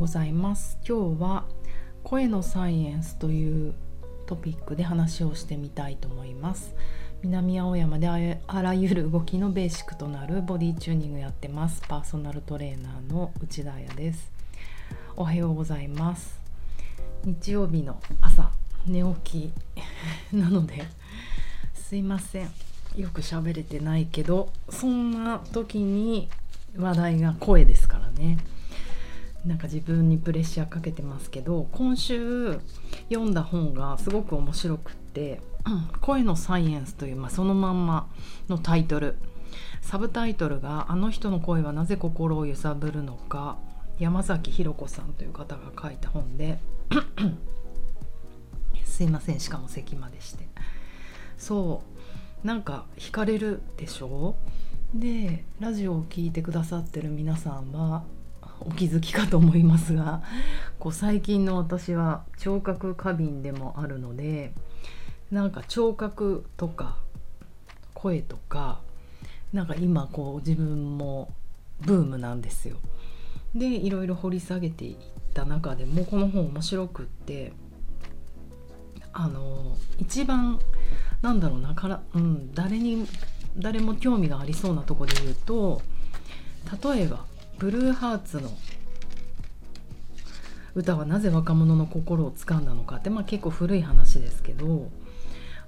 ございます。今日は声のサイエンスというトピックで話をしてみたいと思います。南青山であらゆる動きのベーシックとなるボディチューニングやってます。パーソナルトレーナーの内田彩です。おはようございます。日曜日の朝寝起きなので すいません。よく喋れてないけどそんな時に話題が声ですからね。なんか自分にプレッシャーかけてますけど今週読んだ本がすごく面白くって「声のサイエンス」という、まあ、そのまんまのタイトル。サブタイトルが「あの人の声はなぜ心を揺さぶるのか」山崎ひろ子さんという方が書いた本で すいませんしかも咳までして。そう。なんか惹かれるでしょ？でラジオを聴いてくださってる皆さんはお気づきかと思いますがこう最近の私は聴覚過敏でもあるのでなんか聴覚とか声とかなんか今こう自分もブームなんですよ。でいろいろ掘り下げていった中でもこの本面白くってあの一番なんだろうなから、うん、誰に誰も興味がありそうなとこで言うと例えばブルーハーツの歌はなぜ若者の心を掴んだのかって、まあ、結構古い話ですけど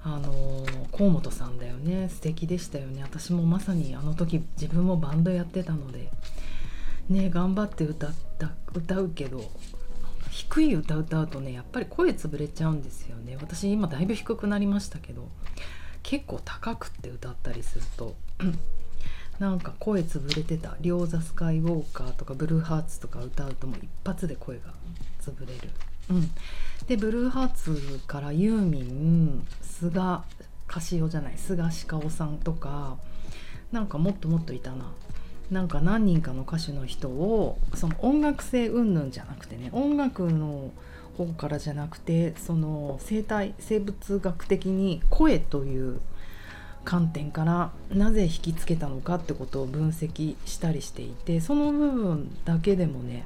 あの河本さんだよね。素敵でしたよね。私もまさにあの時自分もバンドやってたのでね頑張って歌った歌うけど低い歌歌うとねやっぱり声潰れちゃうんですよね。私今だいぶ低くなりましたけど結構高くって歌ったりするとなんか声潰れてた「両座スカイウォーカー」とか「ブルーハーツ」とか歌うともう一発で声が潰れる。うん、でブルーハーツからユーミン菅カシオじゃない。菅氏香さんとかなんかもっともっといたな。なんか何人かの歌手の人をその音楽性云々じゃなくてね音楽の方からじゃなくてその生態生物学的に声という観点からなぜ引きつけたのかってことを分析したりしていてその部分だけでもね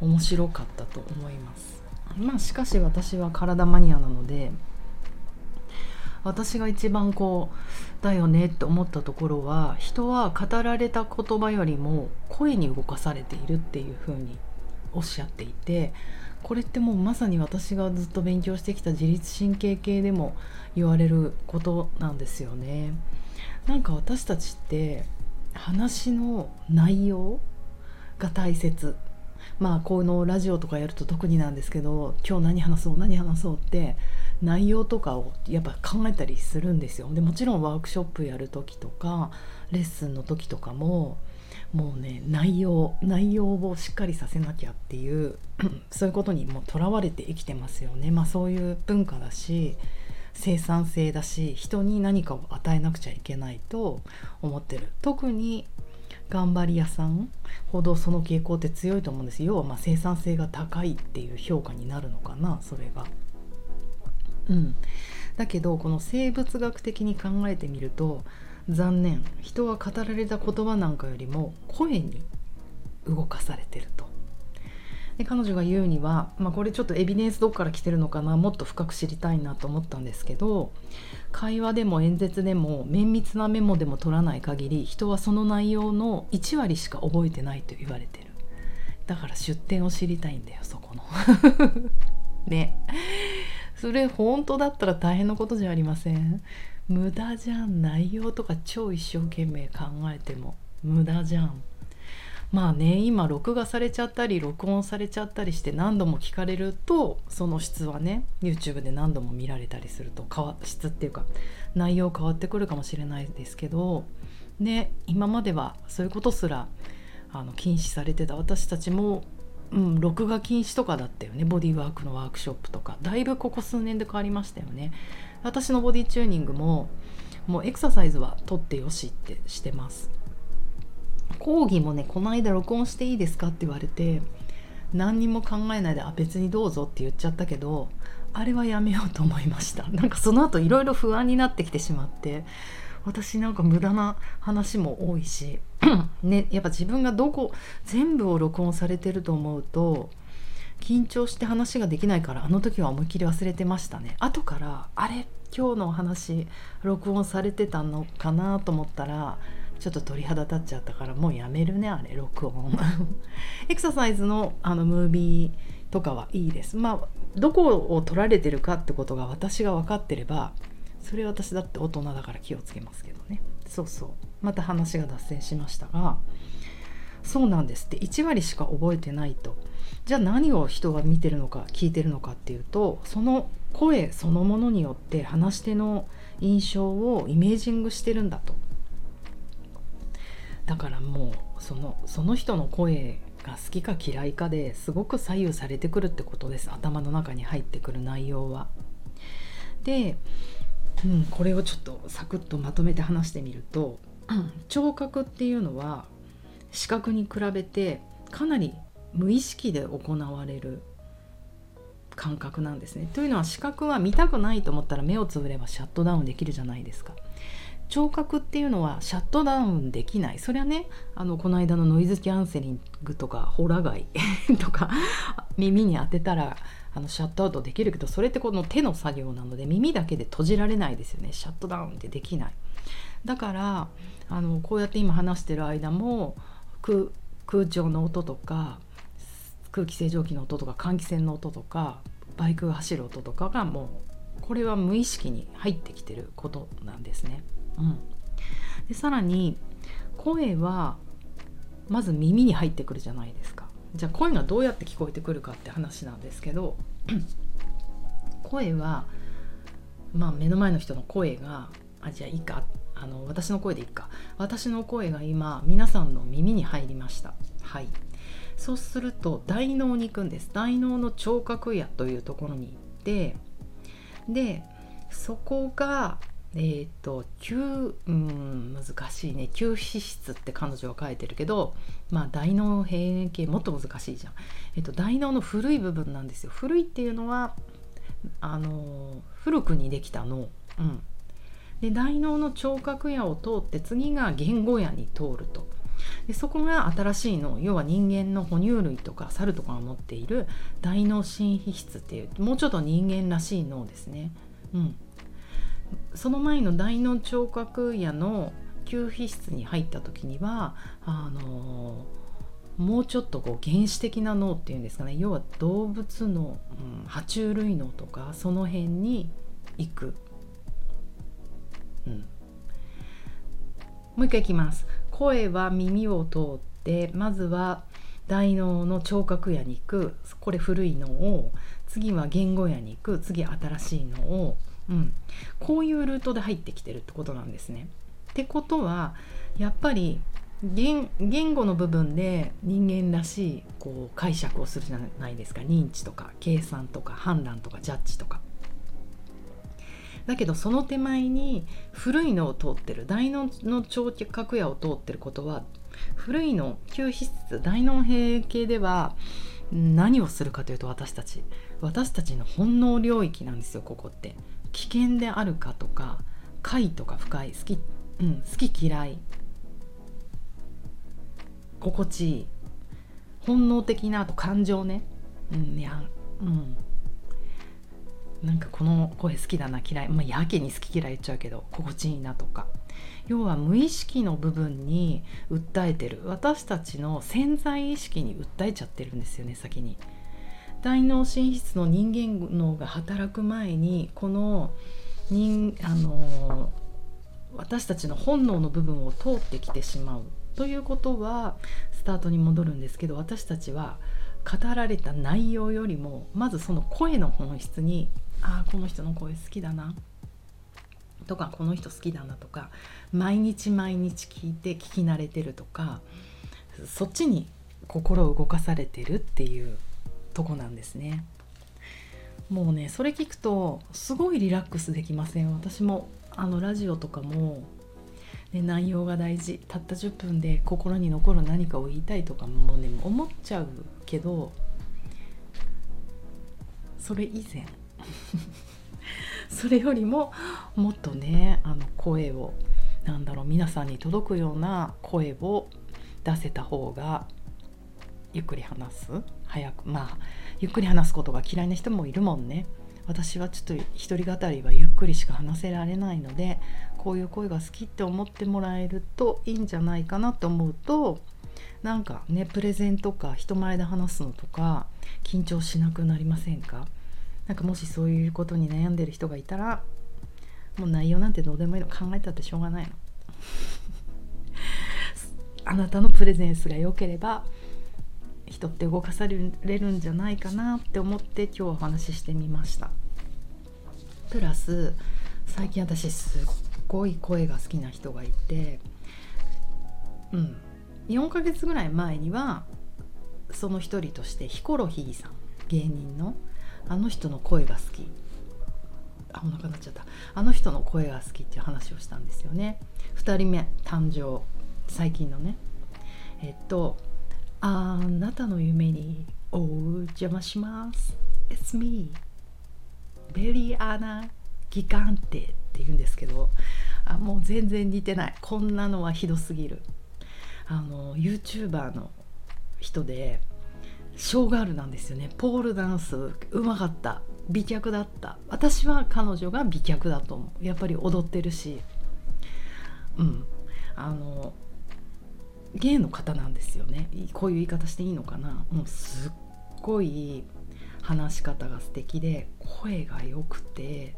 面白かったと思います。まあしかし私は体マニアなので私が一番こうだよねって思ったところは人は語られた言葉よりも声に動かされているっていうふうにおっしゃっていてこれってもうまさに私がずっと勉強してきた自律神経系でも言われることなんですよね。なんか私たちって話の内容が大切まあこのラジオとかやると特になんですけど今日何話そう何話そうって内容とかをやっぱ考えたりするんですよ。でもちろんワークショップやる時とかレッスンの時とかももうね内容内容をしっかりさせなきゃっていう そういうことにもとらわれて生きてますよね。まあそういう文化だし生産性だし人に何かを与えなくちゃいけないと思ってる。特に頑張り屋さんほどその傾向って強いと思うんです要はま生産性が高いっていう評価になるのかなそれが。うん、だけどこの生物学的に考えてみると残念。人は語られた言葉なんかよりも声に動かされてると。で彼女が言うには、まあ、これちょっとエビデンスどっから来てるのかなもっと深く知りたいなと思ったんですけど会話でも演説でも綿密なメモでも取らない限り人はその内容の1割しか覚えてないと言われてる。だから出典を知りたいんだよそこの。ね。それ本当だったら大変なことじゃありません？無駄じゃん。内容とか超一生懸命考えても。無駄じゃん。まあね今録画されちゃったり録音されちゃったりして何度も聞かれるとその質はね YouTube で何度も見られたりすると変わ質っていうか内容変わってくるかもしれないですけどね今まではそういうことすらあの禁止されてた私たちもうん、録画禁止とかだったよね。ボディーワークのワークショップとか。だいぶここ数年で変わりましたよね。私のボディチューニングももうエクササイズは取ってよしってしてます。講義もねこの間録音していいですかって言われて何にも考えないであ別にどうぞって言っちゃったけどあれはやめようと思いました。なんかその後いろいろ不安になってきてしまって私なんか無駄な話も多いし ねやっぱ自分がどこ全部を録音されてると思うと緊張して話ができないからあの時は思いっきり忘れてましたね。後からあれ今日の話録音されてたのかなと思ったらちょっと鳥肌立っちゃったからもうやめるねあれ録音。エクササイズのあのムービーとかはいいです。まあどこを取られてるかってことが私が分かってればそれ私だって大人だから気をつけますけどね。そうそう。また話が脱線しましたがそうなんですって。1割しか覚えてないと。じゃあ何を人が見てるのか聞いてるのかっていうとその声そのものによって話し手の印象をイメージングしてるんだと。だからもうそのその人の声が好きか嫌いかですごく左右されてくるってことです。頭の中に入ってくる内容は。で、うん、これをちょっとサクッとまとめて話してみると、うん、聴覚っていうのは視覚に比べてかなり無意識で行われる感覚なんですね。というのは視覚は見たくないと思ったら目をつぶればシャットダウンできるじゃないですか。聴覚っていうのはシャットダウンできないそれはねあのこの間のノイズキャンセリングとかホラ貝 とか耳に当てたらあのシャットアウトできるけどそれってこの手の作業なので耳だけで閉じられないですよねシャットダウンってできないだからあのこうやって今話してる間も空調の音とか空気清浄機の音とか換気扇の音とかバイクが走る音とかがもうこれは無意識に入ってきてることなんですね。うん、でさらに声はまず耳に入ってくるじゃないですか。じゃあ声がどうやって聞こえてくるかって話なんですけど 声は、まあ、目の前の人の声があじゃあいいかあの私の声でいいか。私の声が今皆さんの耳に入りました。はい。そうすると大脳に行くんです。大脳の聴覚野というところに行ってでそこがえっ、ー、と吸うん難しいね。吸皮質って彼女は書いてるけどまあ大脳変形もっと難しいじゃん、えっ、ー、と大脳の古い部分なんですよ。古いっていうのはあの古くにできた脳。うん。で大脳の聴覚野を通って次が言語野に通ると。でそこが新しい脳。要は人間の哺乳類とか猿とかが持っている大脳新皮質っていうもうちょっと人間らしい脳ですね。うん、その前の大脳聴覚野の吸皮質に入った時にはあのもうちょっとこう原始的な脳っていうんですかね要は動物の、うん、爬虫類脳とかその辺に行く、うん、もう一回いきます。声は耳を通ってまずは大脳の聴覚野に行く。これ古いのを。次は言語野に行く。次新しいのを。うん、こういうルートで入ってきてるってことなんですね。ってことはやっぱり言言語の部分で人間らしいこう解釈をするじゃないですか認知とか計算とか判断とかジャッジとか。だけどその手前に古いのを通ってる大脳の聴覚野を通ってることは古いの吸皮質大脳閉系では何をするかというと私たち私たちの本能領域なんですよここって。危険であるかとか快とか不快好き,、うん、好き嫌い心地いい本能的なあと感情ね。うんいやうん。なんかこの声好きだな嫌い。まあやけに好き嫌い言っちゃうけど心地いいなとか。要は無意識の部分に訴えてる。私たちの潜在意識に訴えちゃってるんですよね先に。大脳進出の人間脳が働く前にこの人あの私たちの本能の部分を通ってきてしまう。ということはスタートに戻るんですけど私たちは語られた内容よりもまずその声の本質にああこの人の声好きだな。とかこの人好きだなとか毎日毎日聞いて聞き慣れてるとかそっちに心を動かされてるっていうとこなんですね。もうねそれ聞くとすごいリラックスできません？私もあのラジオとかも、ね、内容が大事。たった10分で心に残る何かを言いたいとかもね思っちゃうけどそれ以前。それよりももっとねあの声をなんだろう皆さんに届くような声を出せた方がゆっくり話す。早くまあゆっくり話すことが嫌いな人もいるもんね。私はちょっと一人語りはゆっくりしか話せられないのでこういう声が好きって思ってもらえるといいんじゃないかなと思うとなんかねプレゼンとか人前で話すのとか緊張しなくなりませんか？なんかもしそういうことに悩んでる人がいたらもう内容なんてどうでもいいの考えたってしょうがないの。あなたのプレゼンスが良ければ人って動かされるんじゃないかなって思って今日お話ししてみました。プラス最近私すっごい声が好きな人がいてうん。4ヶ月ぐらい前にはその一人としてヒコロヒーさん芸人のあの人の声が好き。あお腹鳴っちゃった。あの人の声が好きっていう話をしたんですよね。2人目誕生。最近のね。えっとあなたの夢にお邪魔します。It's me. ベリアナギガンテって言うんですけどあもう全然似てない。こんなのはひどすぎる。あの YouTuber の人でショーガールなんですよね。ポールダンスうまかった。美脚だった。私は彼女が美脚だと思う。やっぱり踊ってるし。うん。あの芸の方なんですよね。こういう言い方していいのかな。もうすっごい話し方が素敵で声が良くて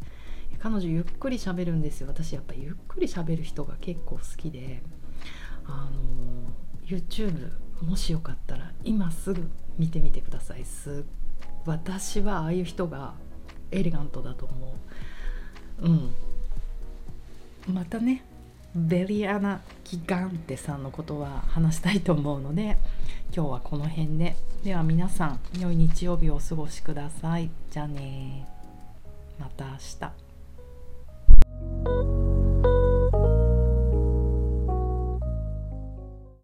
彼女ゆっくり喋るんですよ。私やっぱゆっくり喋る人が結構好きであの YouTube もしよかったら今すぐ見てみてください。す私はああいう人がエレガントだと思う。うん。またねベリアナ・ギガンテさんのことは話したいと思うので今日はこの辺で。では皆さん良い日曜日をお過ごしください。じゃあねまた明日。